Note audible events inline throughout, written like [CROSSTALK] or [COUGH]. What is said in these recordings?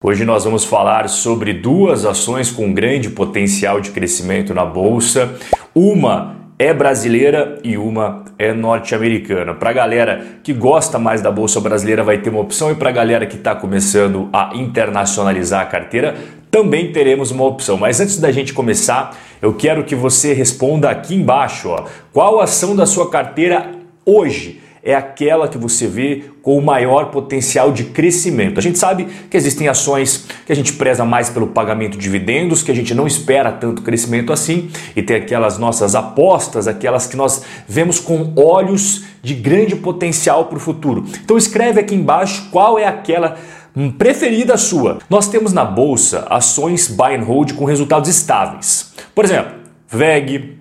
Hoje nós vamos falar sobre duas ações com grande potencial de crescimento na bolsa. Uma é brasileira e uma é norte-americana. Para a galera que gosta mais da bolsa brasileira, vai ter uma opção, e para a galera que está começando a internacionalizar a carteira, também teremos uma opção. Mas antes da gente começar, eu quero que você responda aqui embaixo: ó, qual ação da sua carteira hoje? É aquela que você vê com o maior potencial de crescimento. A gente sabe que existem ações que a gente preza mais pelo pagamento de dividendos, que a gente não espera tanto crescimento assim, e tem aquelas nossas apostas, aquelas que nós vemos com olhos de grande potencial para o futuro. Então escreve aqui embaixo qual é aquela preferida sua. Nós temos na bolsa ações buy and hold com resultados estáveis. Por exemplo, VEG,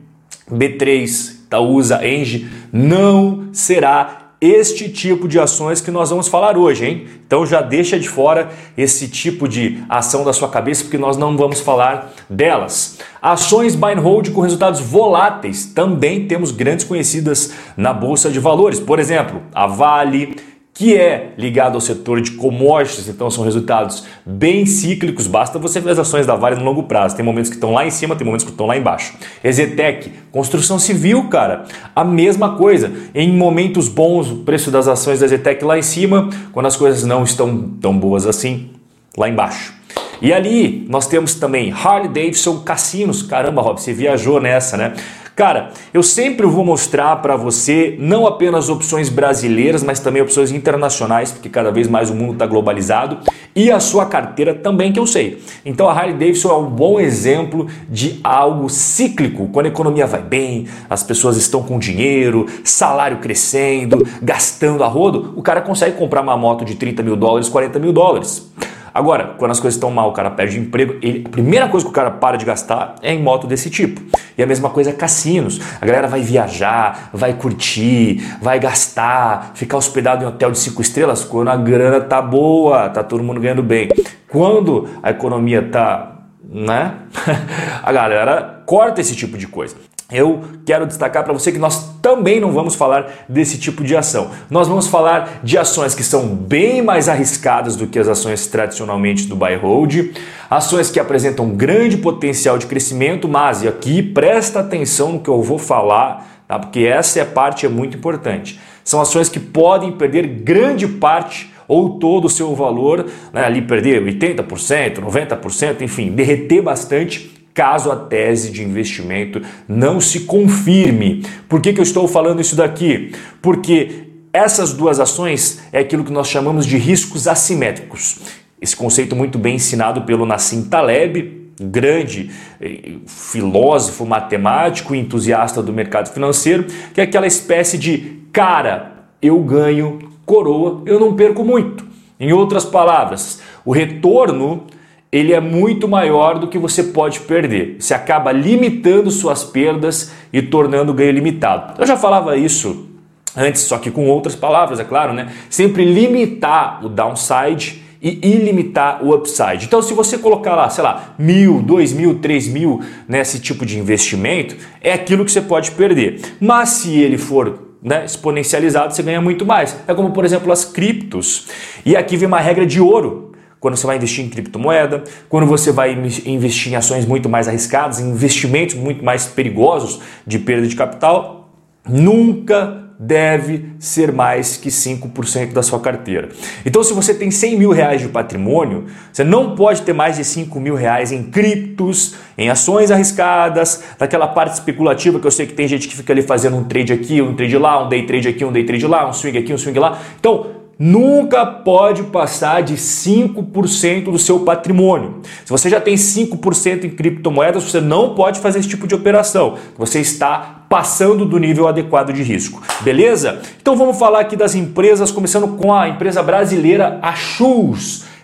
B3, Itaúsa, Engie, não será este tipo de ações que nós vamos falar hoje, hein? Então já deixa de fora esse tipo de ação da sua cabeça, porque nós não vamos falar delas. Ações buy and hold com resultados voláteis, também temos grandes conhecidas na bolsa de valores. Por exemplo, a Vale, que é ligado ao setor de commodities, então são resultados bem cíclicos, basta você ver as ações da Vale no longo prazo. Tem momentos que estão lá em cima, tem momentos que estão lá embaixo. Ezetec, construção civil, cara, a mesma coisa. Em momentos bons, o preço das ações da Ezetec lá em cima, quando as coisas não estão tão boas assim, lá embaixo. E ali nós temos também Harley Davidson Cassinos. Caramba, Rob, você viajou nessa, né? Cara, eu sempre vou mostrar para você não apenas opções brasileiras, mas também opções internacionais, porque cada vez mais o mundo está globalizado, e a sua carteira também, que eu sei. Então a Harley Davidson é um bom exemplo de algo cíclico. Quando a economia vai bem, as pessoas estão com dinheiro, salário crescendo, gastando a rodo, o cara consegue comprar uma moto de 30 mil dólares, 40 mil dólares. Agora, quando as coisas estão mal, o cara perde emprego, ele, a primeira coisa que o cara para de gastar é em moto desse tipo. E a mesma coisa é cassinos. A galera vai viajar, vai curtir, vai gastar, ficar hospedado em hotel de cinco estrelas quando a grana tá boa, tá todo mundo ganhando bem. Quando a economia tá, né? [LAUGHS] a galera corta esse tipo de coisa eu quero destacar para você que nós também não vamos falar desse tipo de ação. Nós vamos falar de ações que são bem mais arriscadas do que as ações tradicionalmente do buy hold, ações que apresentam grande potencial de crescimento, mas e aqui presta atenção no que eu vou falar, tá? Porque essa é parte é muito importante. São ações que podem perder grande parte ou todo o seu valor, né, ali perder 80%, 90%, enfim, derreter bastante caso a tese de investimento não se confirme. Por que, que eu estou falando isso daqui? Porque essas duas ações é aquilo que nós chamamos de riscos assimétricos. Esse conceito muito bem ensinado pelo Nassim Taleb, grande eh, filósofo, matemático e entusiasta do mercado financeiro, que é aquela espécie de cara, eu ganho coroa, eu não perco muito. Em outras palavras, o retorno ele é muito maior do que você pode perder. Você acaba limitando suas perdas e tornando o ganho limitado. Eu já falava isso antes, só que com outras palavras, é claro, né? Sempre limitar o downside e ilimitar o upside. Então, se você colocar lá, sei lá, mil, dois mil, três mil nesse tipo de investimento, é aquilo que você pode perder. Mas se ele for né, exponencializado, você ganha muito mais. É como, por exemplo, as criptos. E aqui vem uma regra de ouro quando você vai investir em criptomoeda, quando você vai investir em ações muito mais arriscadas, em investimentos muito mais perigosos de perda de capital, nunca deve ser mais que 5% da sua carteira. Então, se você tem 100 mil reais de patrimônio, você não pode ter mais de 5 mil reais em criptos, em ações arriscadas, daquela parte especulativa que eu sei que tem gente que fica ali fazendo um trade aqui, um trade lá, um day trade aqui, um day trade lá, um swing aqui, um swing lá. Então, nunca pode passar de 5% do seu patrimônio. Se você já tem 5% em criptomoedas, você não pode fazer esse tipo de operação. Você está passando do nível adequado de risco. Beleza? Então vamos falar aqui das empresas, começando com a empresa brasileira a.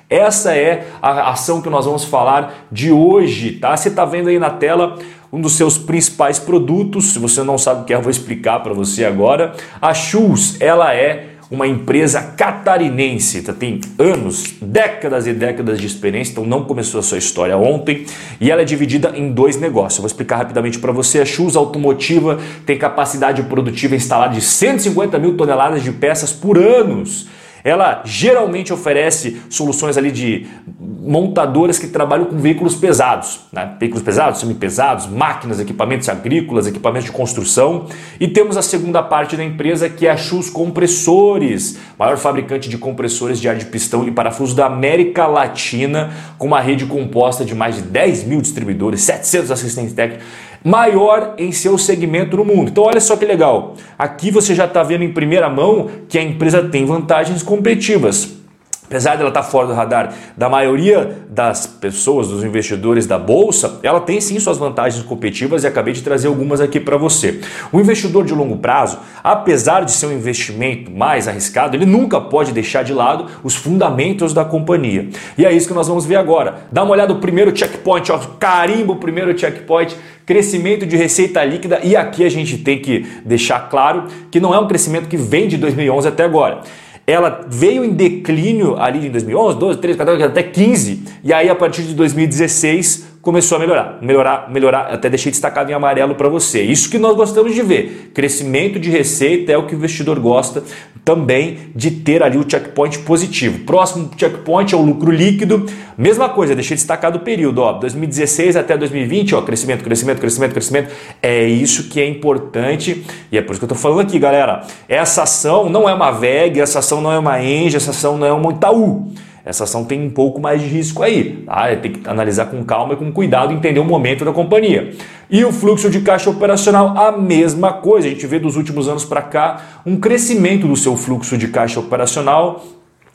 Essa é a ação que nós vamos falar de hoje, tá? Você está vendo aí na tela um dos seus principais produtos. Se você não sabe o que é, eu vou explicar para você agora. A Shoes, ela é uma empresa catarinense, tá, tem anos, décadas e décadas de experiência, então não começou a sua história ontem, e ela é dividida em dois negócios. Eu vou explicar rapidamente para você. A Shoes Automotiva tem capacidade produtiva instalada de 150 mil toneladas de peças por anos. Ela geralmente oferece soluções ali de montadoras que trabalham com veículos pesados, né? veículos pesados, semi-pesados, máquinas, equipamentos agrícolas, equipamentos de construção. E temos a segunda parte da empresa que é a Chus Compressores, maior fabricante de compressores de ar de pistão e parafuso da América Latina, com uma rede composta de mais de 10 mil distribuidores, 700 assistentes técnicos maior em seu segmento no mundo. Então olha só que legal. Aqui você já está vendo em primeira mão que a empresa tem vantagens competitivas. Apesar dela estar fora do radar da maioria das pessoas, dos investidores da bolsa, ela tem sim suas vantagens competitivas e acabei de trazer algumas aqui para você. O investidor de longo prazo, apesar de ser um investimento mais arriscado, ele nunca pode deixar de lado os fundamentos da companhia. E é isso que nós vamos ver agora. Dá uma olhada no primeiro checkpoint, ó, carimbo o primeiro checkpoint crescimento de receita líquida e aqui a gente tem que deixar claro que não é um crescimento que vem de 2011 até agora ela veio em declínio ali em 2011, 12, 13, 14, até 15, e aí a partir de 2016 começou a melhorar, melhorar, melhorar, até deixei destacado em amarelo para você. Isso que nós gostamos de ver. Crescimento de receita é o que o investidor gosta também de ter ali o checkpoint positivo. Próximo checkpoint é o lucro líquido. Mesma coisa, deixei destacado o período, ó, 2016 até 2020, ó, crescimento, crescimento, crescimento, crescimento. É isso que é importante e é por isso que eu estou falando aqui, galera. Essa ação não é uma VEG, essa ação não é uma Engie, essa ação não é uma Itaú essa ação tem um pouco mais de risco aí. Tá? Tem que analisar com calma e com cuidado, entender o momento da companhia. E o fluxo de caixa operacional, a mesma coisa. A gente vê dos últimos anos para cá um crescimento do seu fluxo de caixa operacional.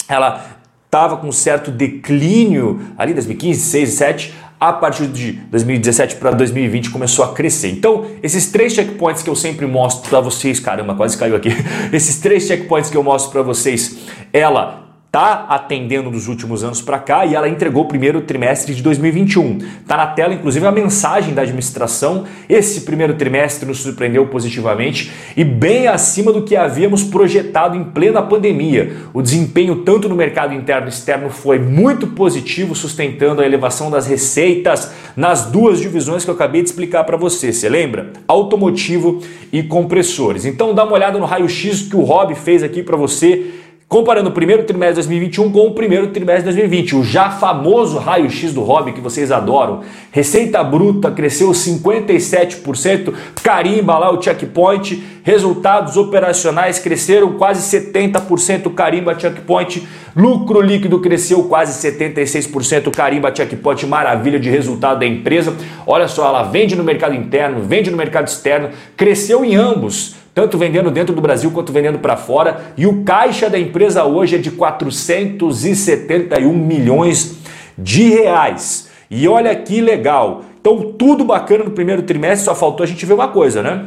Ela estava com certo declínio ali 2015, 2016, 2017 a partir de 2017 para 2020 começou a crescer. Então, esses três checkpoints que eu sempre mostro para vocês, caramba, quase caiu aqui. [LAUGHS] Esses três checkpoints que eu mostro para vocês, ela está atendendo dos últimos anos para cá e ela entregou o primeiro trimestre de 2021. Está na tela, inclusive, a mensagem da administração. Esse primeiro trimestre nos surpreendeu positivamente e bem acima do que havíamos projetado em plena pandemia. O desempenho, tanto no mercado interno e externo, foi muito positivo, sustentando a elevação das receitas nas duas divisões que eu acabei de explicar para você. Você lembra? Automotivo e compressores. Então, dá uma olhada no raio-x que o Rob fez aqui para você comparando o primeiro trimestre de 2021 com o primeiro trimestre de 2020. O já famoso raio-x do hobby que vocês adoram. Receita bruta cresceu 57%, carimba lá o checkpoint. Resultados operacionais cresceram quase 70%, carimba checkpoint. Lucro líquido cresceu quase 76%, carimba checkpoint. Maravilha de resultado da empresa. Olha só, ela vende no mercado interno, vende no mercado externo, cresceu em ambos tanto vendendo dentro do Brasil quanto vendendo para fora, e o caixa da empresa hoje é de 471 milhões de reais. E olha que legal. Então, tudo bacana no primeiro trimestre, só faltou a gente ver uma coisa, né?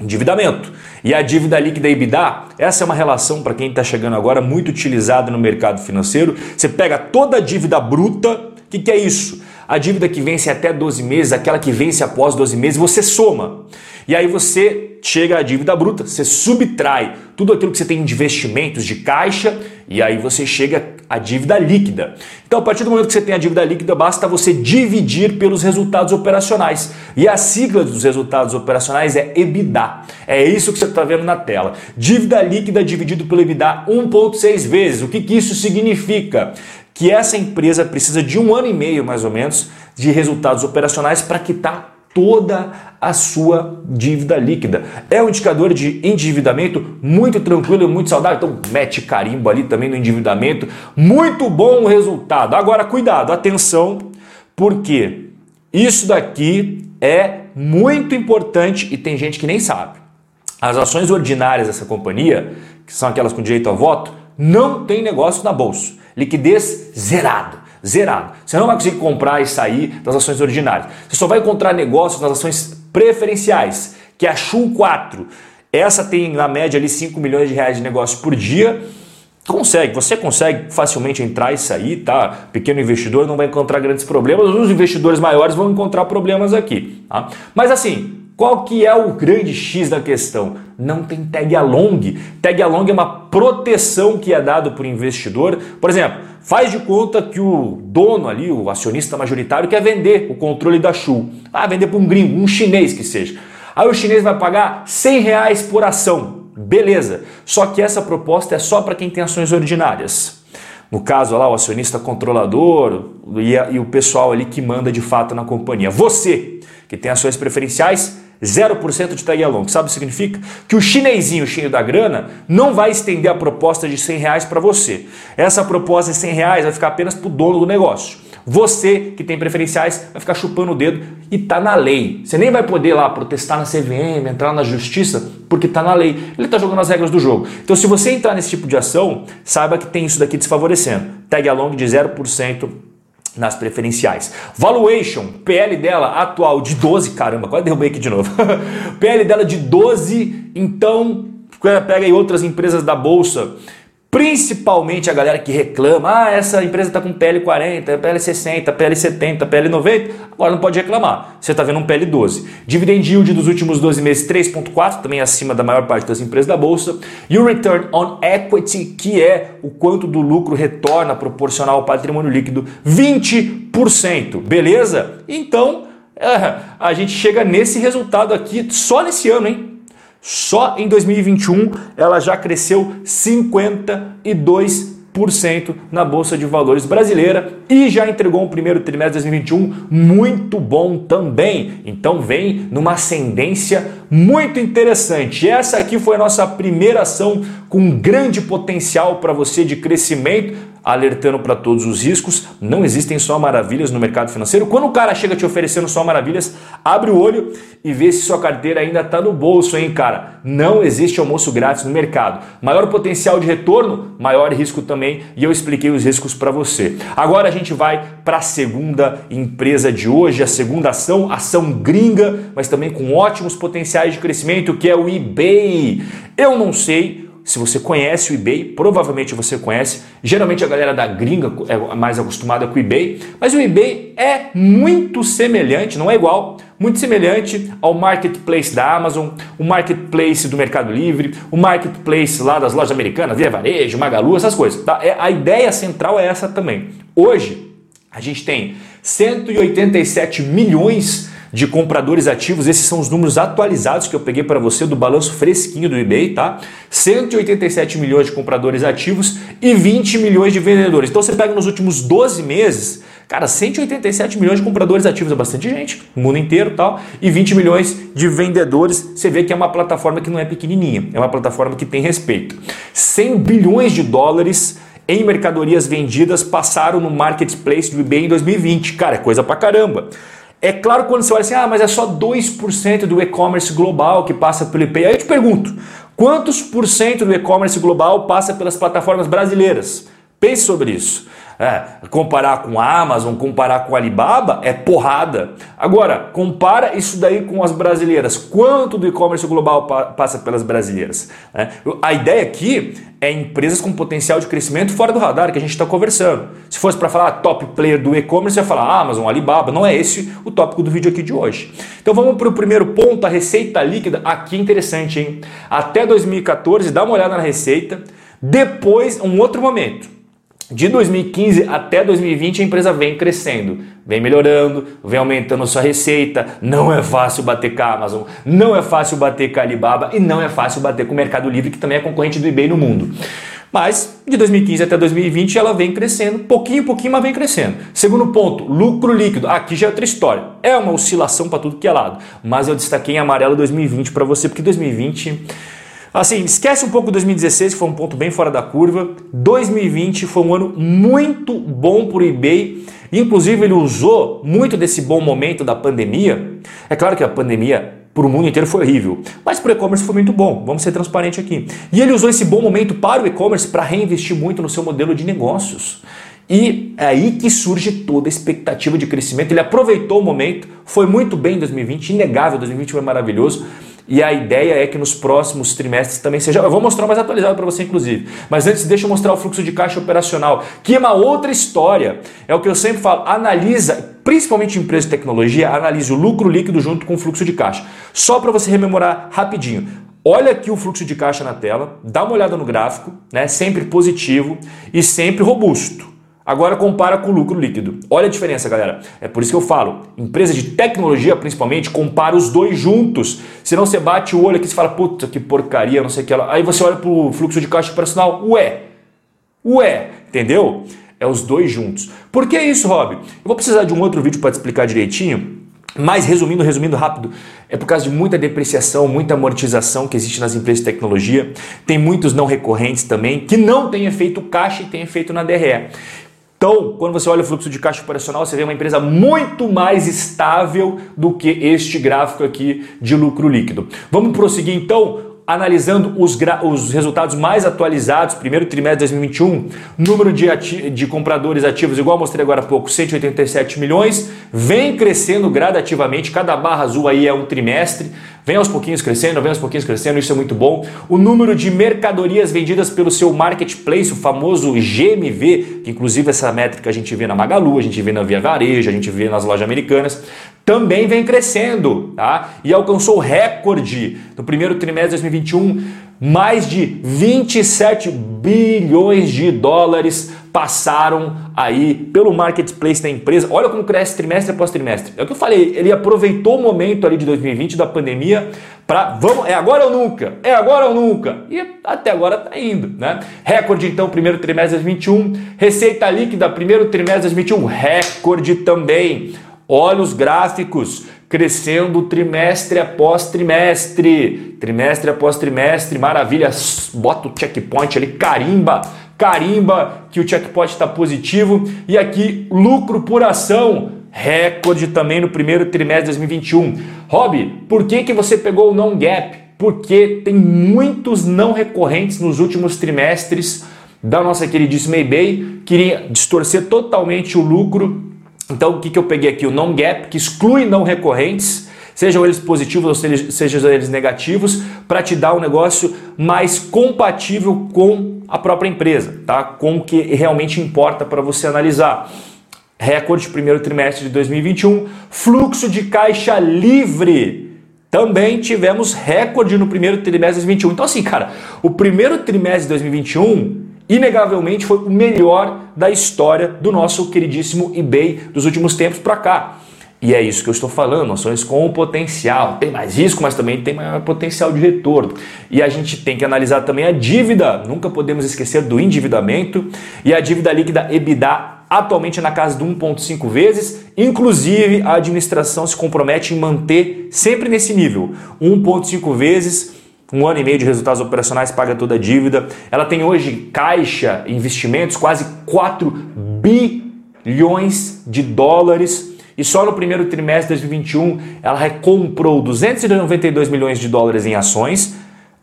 Endividamento. E a dívida líquida EBITDA, essa é uma relação para quem está chegando agora muito utilizada no mercado financeiro. Você pega toda a dívida bruta, o que, que é isso? A dívida que vence até 12 meses, aquela que vence após 12 meses, você soma. E aí você chega à dívida bruta, você subtrai tudo aquilo que você tem de investimentos de caixa e aí você chega à dívida líquida. Então, a partir do momento que você tem a dívida líquida, basta você dividir pelos resultados operacionais. E a sigla dos resultados operacionais é EBITDA. É isso que você está vendo na tela. Dívida líquida dividido pelo EBITDA 1,6 vezes. O que, que isso significa? Que essa empresa precisa de um ano e meio, mais ou menos, de resultados operacionais para quitar toda a sua dívida líquida. É um indicador de endividamento muito tranquilo e muito saudável. Então, mete carimbo ali também no endividamento. Muito bom resultado. Agora, cuidado, atenção, porque isso daqui é muito importante e tem gente que nem sabe. As ações ordinárias dessa companhia, que são aquelas com direito a voto, não tem negócio na bolsa. Liquidez zerado zerado. Você não vai conseguir comprar e sair das ações ordinárias. Você só vai encontrar negócios nas ações preferenciais, que é a SHU 4. Essa tem na média ali 5 milhões de reais de negócio por dia. Consegue, você consegue facilmente entrar e sair, tá? Pequeno investidor não vai encontrar grandes problemas, os investidores maiores vão encontrar problemas aqui. Tá? Mas assim, qual que é o grande X da questão? Não tem tag along. Tag along é uma proteção que é dado por investidor. Por exemplo, faz de conta que o dono ali, o acionista majoritário, quer vender o controle da Shu. Ah, vender para um gringo, um chinês que seja. Aí o chinês vai pagar 100 reais por ação. Beleza. Só que essa proposta é só para quem tem ações ordinárias. No caso lá, o acionista controlador e, a, e o pessoal ali que manda de fato na companhia. Você que tem ações preferenciais, 0% de tag along. Sabe o que significa? Que o chinesinho cheio da grana não vai estender a proposta de 100 reais para você. Essa proposta de 100 reais vai ficar apenas para o dono do negócio. Você que tem preferenciais vai ficar chupando o dedo e tá na lei. Você nem vai poder lá protestar na CVM, entrar na justiça, porque tá na lei. Ele tá jogando as regras do jogo. Então, se você entrar nesse tipo de ação, saiba que tem isso daqui desfavorecendo. Tag along de 0% nas preferenciais. Valuation, PL dela atual de 12, caramba, quase derrubei aqui de novo. [LAUGHS] PL dela de 12, então pega aí outras empresas da bolsa Principalmente a galera que reclama, ah, essa empresa está com PL40, PL60, PL70, PL90, agora não pode reclamar. Você está vendo um PL12. Dividend yield dos últimos 12 meses 3.4, também acima da maior parte das empresas da bolsa. E o return on equity, que é o quanto do lucro retorna proporcional ao patrimônio líquido, 20%. Beleza? Então, [LAUGHS] a gente chega nesse resultado aqui só nesse ano, hein? Só em 2021 ela já cresceu 52% na Bolsa de Valores brasileira e já entregou um primeiro trimestre de 2021 muito bom também. Então vem numa ascendência muito interessante. Essa aqui foi a nossa primeira ação com grande potencial para você de crescimento alertando para todos os riscos. Não existem só maravilhas no mercado financeiro. Quando o cara chega te oferecendo só maravilhas, abre o olho e vê se sua carteira ainda está no bolso, hein, cara? Não existe almoço grátis no mercado. Maior potencial de retorno, maior risco também, e eu expliquei os riscos para você. Agora a gente vai para a segunda empresa de hoje, a segunda ação, ação gringa, mas também com ótimos potenciais de crescimento, que é o eBay. Eu não sei se você conhece o eBay, provavelmente você conhece. Geralmente a galera da gringa é mais acostumada com o eBay, mas o eBay é muito semelhante, não é igual, muito semelhante ao marketplace da Amazon, o marketplace do Mercado Livre, o marketplace lá das lojas americanas, Via Varejo, Magalu, essas coisas. Tá? É, a ideia central é essa também. Hoje a gente tem 187 milhões de compradores ativos. Esses são os números atualizados que eu peguei para você do balanço fresquinho do eBay, tá? 187 milhões de compradores ativos e 20 milhões de vendedores. Então você pega nos últimos 12 meses, cara, 187 milhões de compradores ativos é bastante gente, no mundo inteiro, tal, e 20 milhões de vendedores. Você vê que é uma plataforma que não é pequenininha, é uma plataforma que tem respeito. 100 bilhões de dólares em mercadorias vendidas passaram no marketplace do eBay em 2020. Cara, é coisa pra caramba. É claro quando você olha assim, ah, mas é só 2% do e-commerce global que passa pelo eBay. Aí eu te pergunto, quantos por cento do e-commerce global passa pelas plataformas brasileiras? Pense sobre isso. É, comparar com a Amazon, comparar com a Alibaba é porrada. Agora, compara isso daí com as brasileiras. Quanto do e-commerce global pa passa pelas brasileiras? É, a ideia aqui é empresas com potencial de crescimento fora do radar que a gente está conversando. Se fosse para falar top player do e-commerce, ia falar Amazon, Alibaba. Não é esse o tópico do vídeo aqui de hoje. Então vamos para o primeiro ponto, a receita líquida. Aqui é interessante, hein? Até 2014, dá uma olhada na receita. Depois, um outro momento de 2015 até 2020 a empresa vem crescendo, vem melhorando, vem aumentando sua receita. Não é fácil bater com a Amazon, não é fácil bater com a Alibaba e não é fácil bater com o Mercado Livre, que também é concorrente do eBay no mundo. Mas de 2015 até 2020 ela vem crescendo, pouquinho, pouquinho, mas vem crescendo. Segundo ponto, lucro líquido. Aqui já é outra história. É uma oscilação para tudo que é lado. Mas eu destaquei em amarelo 2020 para você, porque 2020 Assim, esquece um pouco 2016, que foi um ponto bem fora da curva. 2020 foi um ano muito bom para o eBay. Inclusive, ele usou muito desse bom momento da pandemia. É claro que a pandemia para o mundo inteiro foi horrível, mas para o e-commerce foi muito bom. Vamos ser transparentes aqui. E ele usou esse bom momento para o e-commerce para reinvestir muito no seu modelo de negócios. E é aí que surge toda a expectativa de crescimento. Ele aproveitou o momento, foi muito bem em 2020, inegável, 2020 foi maravilhoso. E a ideia é que nos próximos trimestres também seja. Eu vou mostrar mais atualizado para você, inclusive. Mas antes, deixa eu mostrar o fluxo de caixa operacional, que é uma outra história. É o que eu sempre falo. Analisa, principalmente em empresas de tecnologia, analise o lucro líquido junto com o fluxo de caixa. Só para você rememorar rapidinho. Olha aqui o fluxo de caixa na tela, dá uma olhada no gráfico, né? Sempre positivo e sempre robusto. Agora compara com o lucro líquido. Olha a diferença, galera. É por isso que eu falo, empresa de tecnologia principalmente, compara os dois juntos. Senão você bate o olho aqui e fala, puta que porcaria, não sei o que. Aí você olha para o fluxo de caixa operacional, ué, ué, entendeu? É os dois juntos. Por que isso, Rob? Eu vou precisar de um outro vídeo para te explicar direitinho. Mas resumindo, resumindo rápido, é por causa de muita depreciação, muita amortização que existe nas empresas de tecnologia. Tem muitos não recorrentes também que não têm efeito caixa e têm efeito na DRE. Então, quando você olha o fluxo de caixa operacional, você vê uma empresa muito mais estável do que este gráfico aqui de lucro líquido. Vamos prosseguir então analisando os, os, resultados mais atualizados, primeiro trimestre de 2021, número de, de compradores ativos, igual mostrei agora há pouco, 187 milhões, vem crescendo gradativamente, cada barra azul aí é um trimestre, vem aos pouquinhos crescendo, vem aos pouquinhos crescendo, isso é muito bom. O número de mercadorias vendidas pelo seu marketplace, o famoso GMV, que inclusive essa métrica a gente vê na Magalu, a gente vê na Via Varejo, a gente vê nas lojas americanas, também vem crescendo, tá? E alcançou recorde no primeiro trimestre de 2021, mais de 27 bilhões de dólares passaram aí pelo marketplace da empresa. Olha como cresce trimestre após trimestre. É o que eu falei, ele aproveitou o momento ali de 2020 da pandemia para vamos, é agora ou nunca. É agora ou nunca. E até agora tá indo, né? Recorde então primeiro trimestre de 2021, receita líquida primeiro trimestre de 2021, recorde também. Olha os gráficos crescendo trimestre após trimestre, trimestre após trimestre, maravilha. Bota o checkpoint ali, carimba, carimba que o checkpoint está positivo. E aqui, lucro por ação, recorde também no primeiro trimestre de 2021. Rob, por que, que você pegou o non-gap? Porque tem muitos não recorrentes nos últimos trimestres da nossa queridíssima eBay, queria distorcer totalmente o lucro então, o que, que eu peguei aqui? O non-gap, que exclui não recorrentes, sejam eles positivos ou sejam eles negativos, para te dar um negócio mais compatível com a própria empresa, tá? com o que realmente importa para você analisar. Recorde primeiro trimestre de 2021, fluxo de caixa livre. Também tivemos recorde no primeiro trimestre de 2021. Então, assim, cara, o primeiro trimestre de 2021 inegavelmente foi o melhor da história do nosso queridíssimo eBay dos últimos tempos para cá. E é isso que eu estou falando, ações com potencial. Tem mais risco, mas também tem maior potencial de retorno. E a gente tem que analisar também a dívida. Nunca podemos esquecer do endividamento. E a dívida líquida EBITDA atualmente é na casa de 1,5 vezes. Inclusive, a administração se compromete em manter sempre nesse nível, 1,5 vezes um ano e meio de resultados operacionais, paga toda a dívida. Ela tem hoje caixa, investimentos, quase 4 bilhões de dólares. E só no primeiro trimestre de 2021 ela recomprou 292 milhões de dólares em ações.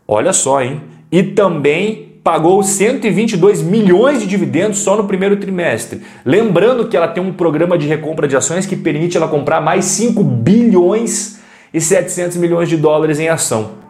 Olha só, hein? E também pagou 122 milhões de dividendos só no primeiro trimestre. Lembrando que ela tem um programa de recompra de ações que permite ela comprar mais 5 bilhões e 700 milhões de dólares em ação.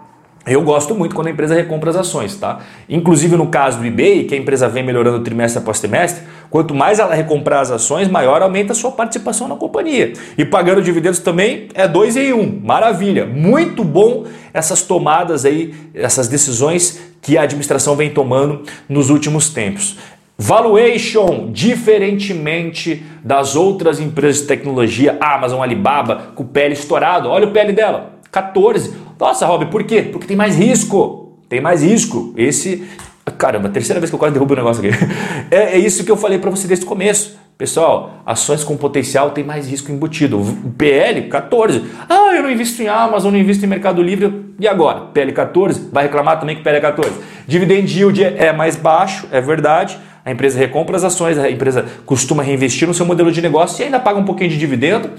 Eu gosto muito quando a empresa recompra as ações, tá? Inclusive no caso do eBay, que a empresa vem melhorando trimestre após trimestre, quanto mais ela recomprar as ações, maior aumenta a sua participação na companhia. E pagando dividendos também é dois em um. Maravilha. Muito bom essas tomadas aí, essas decisões que a administração vem tomando nos últimos tempos. Valuation, diferentemente das outras empresas de tecnologia, Amazon, Alibaba, com o PL estourado. Olha o PL dela, 14. Nossa, Rob, por quê? Porque tem mais risco. Tem mais risco. Esse. Caramba, terceira vez que eu quase derrubo o negócio aqui. [LAUGHS] É, é isso que eu falei para você desde o começo. Pessoal, ações com potencial tem mais risco embutido. PL 14. Ah, eu não invisto em Amazon, não invisto em Mercado Livre. E agora? PL 14? Vai reclamar também que PL 14. Dividend yield é mais baixo, é verdade. A empresa recompra as ações, a empresa costuma reinvestir no seu modelo de negócio e ainda paga um pouquinho de dividendo,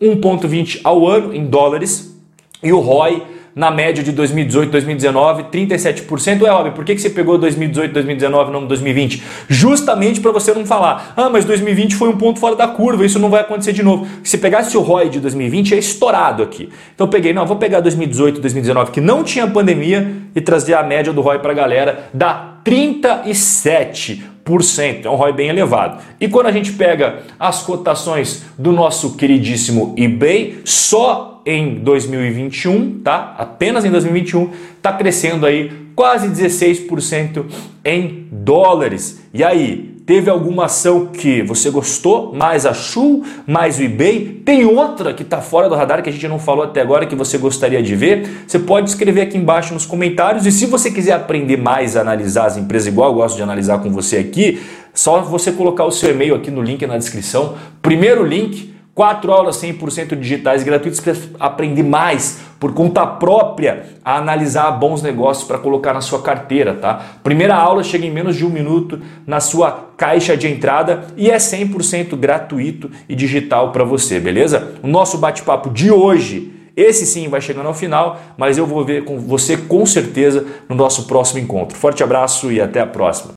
1,20 ao ano em dólares. E o ROI na média de 2018, 2019, 37%. É óbvio, por que, que você pegou 2018, 2019 não 2020? Justamente para você não falar, ah, mas 2020 foi um ponto fora da curva, isso não vai acontecer de novo. Se pegasse o ROI de 2020, é estourado aqui. Então eu peguei, não, vou pegar 2018, 2019, que não tinha pandemia, e trazer a média do ROI para a galera, dá 37%. É um ROI bem elevado. E quando a gente pega as cotações do nosso queridíssimo eBay, só em 2021, tá? Apenas em 2021 está crescendo aí quase 16% em dólares. E aí, Teve alguma ação que você gostou, mais a Shu, mais o eBay? Tem outra que está fora do radar que a gente não falou até agora que você gostaria de ver? Você pode escrever aqui embaixo nos comentários e se você quiser aprender mais a analisar as empresas igual eu gosto de analisar com você aqui, só você colocar o seu e-mail aqui no link na descrição. Primeiro link, quatro aulas 100% digitais gratuitas para aprender mais por conta própria a analisar bons negócios para colocar na sua carteira, tá? Primeira aula chega em menos de um minuto na sua caixa de entrada e é 100% gratuito e digital para você, beleza? O nosso bate-papo de hoje, esse sim vai chegando ao final, mas eu vou ver com você com certeza no nosso próximo encontro. Forte abraço e até a próxima.